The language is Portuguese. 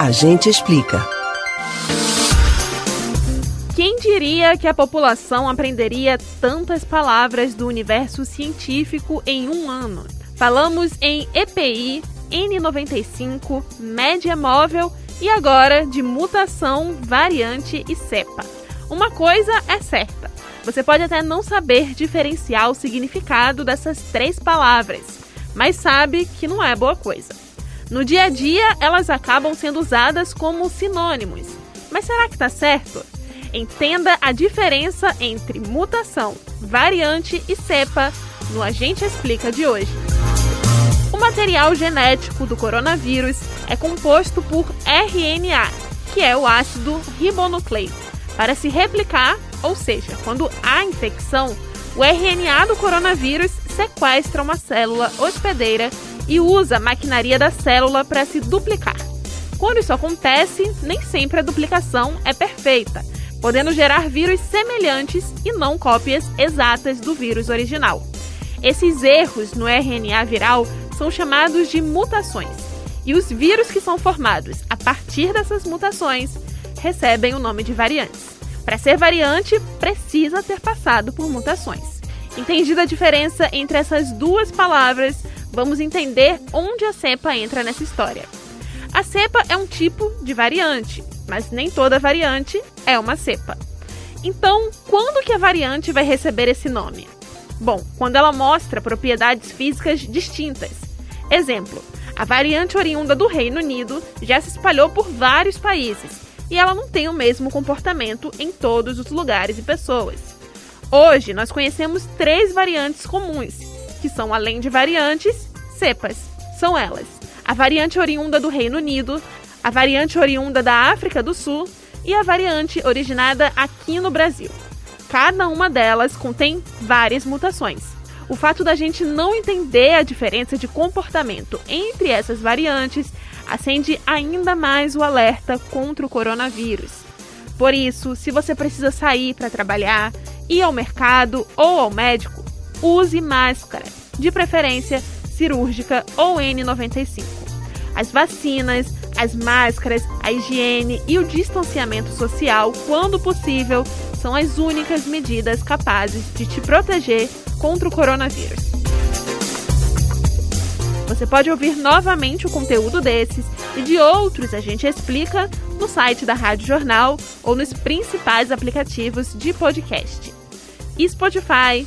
A gente explica. Quem diria que a população aprenderia tantas palavras do universo científico em um ano? Falamos em EPI, N95, média móvel e agora de mutação, variante e cepa. Uma coisa é certa: você pode até não saber diferenciar o significado dessas três palavras, mas sabe que não é boa coisa. No dia a dia, elas acabam sendo usadas como sinônimos. Mas será que está certo? Entenda a diferença entre mutação, variante e cepa no Agente Explica de hoje. O material genético do coronavírus é composto por RNA, que é o ácido ribonucleico. Para se replicar, ou seja, quando há infecção, o RNA do coronavírus sequestra uma célula hospedeira e usa a maquinaria da célula para se duplicar. Quando isso acontece, nem sempre a duplicação é perfeita, podendo gerar vírus semelhantes e não cópias exatas do vírus original. Esses erros no RNA viral são chamados de mutações, e os vírus que são formados a partir dessas mutações recebem o nome de variantes. Para ser variante, precisa ter passado por mutações. Entendida a diferença entre essas duas palavras, vamos entender onde a cepa entra nessa história. A cepa é um tipo de variante, mas nem toda variante é uma cepa. Então, quando que a variante vai receber esse nome? Bom, quando ela mostra propriedades físicas distintas. Exemplo: a variante oriunda do Reino Unido já se espalhou por vários países e ela não tem o mesmo comportamento em todos os lugares e pessoas. Hoje nós conhecemos três variantes comuns, que são além de variantes, cepas. São elas: a variante oriunda do Reino Unido, a variante oriunda da África do Sul e a variante originada aqui no Brasil. Cada uma delas contém várias mutações. O fato da gente não entender a diferença de comportamento entre essas variantes acende ainda mais o alerta contra o coronavírus. Por isso, se você precisa sair para trabalhar, ir ao mercado ou ao médico, use máscara, de preferência cirúrgica ou N95. As vacinas, as máscaras, a higiene e o distanciamento social, quando possível, são as únicas medidas capazes de te proteger contra o coronavírus. Você pode ouvir novamente o conteúdo desses e de outros a gente explica no site da Rádio Jornal ou nos principais aplicativos de podcast: Spotify,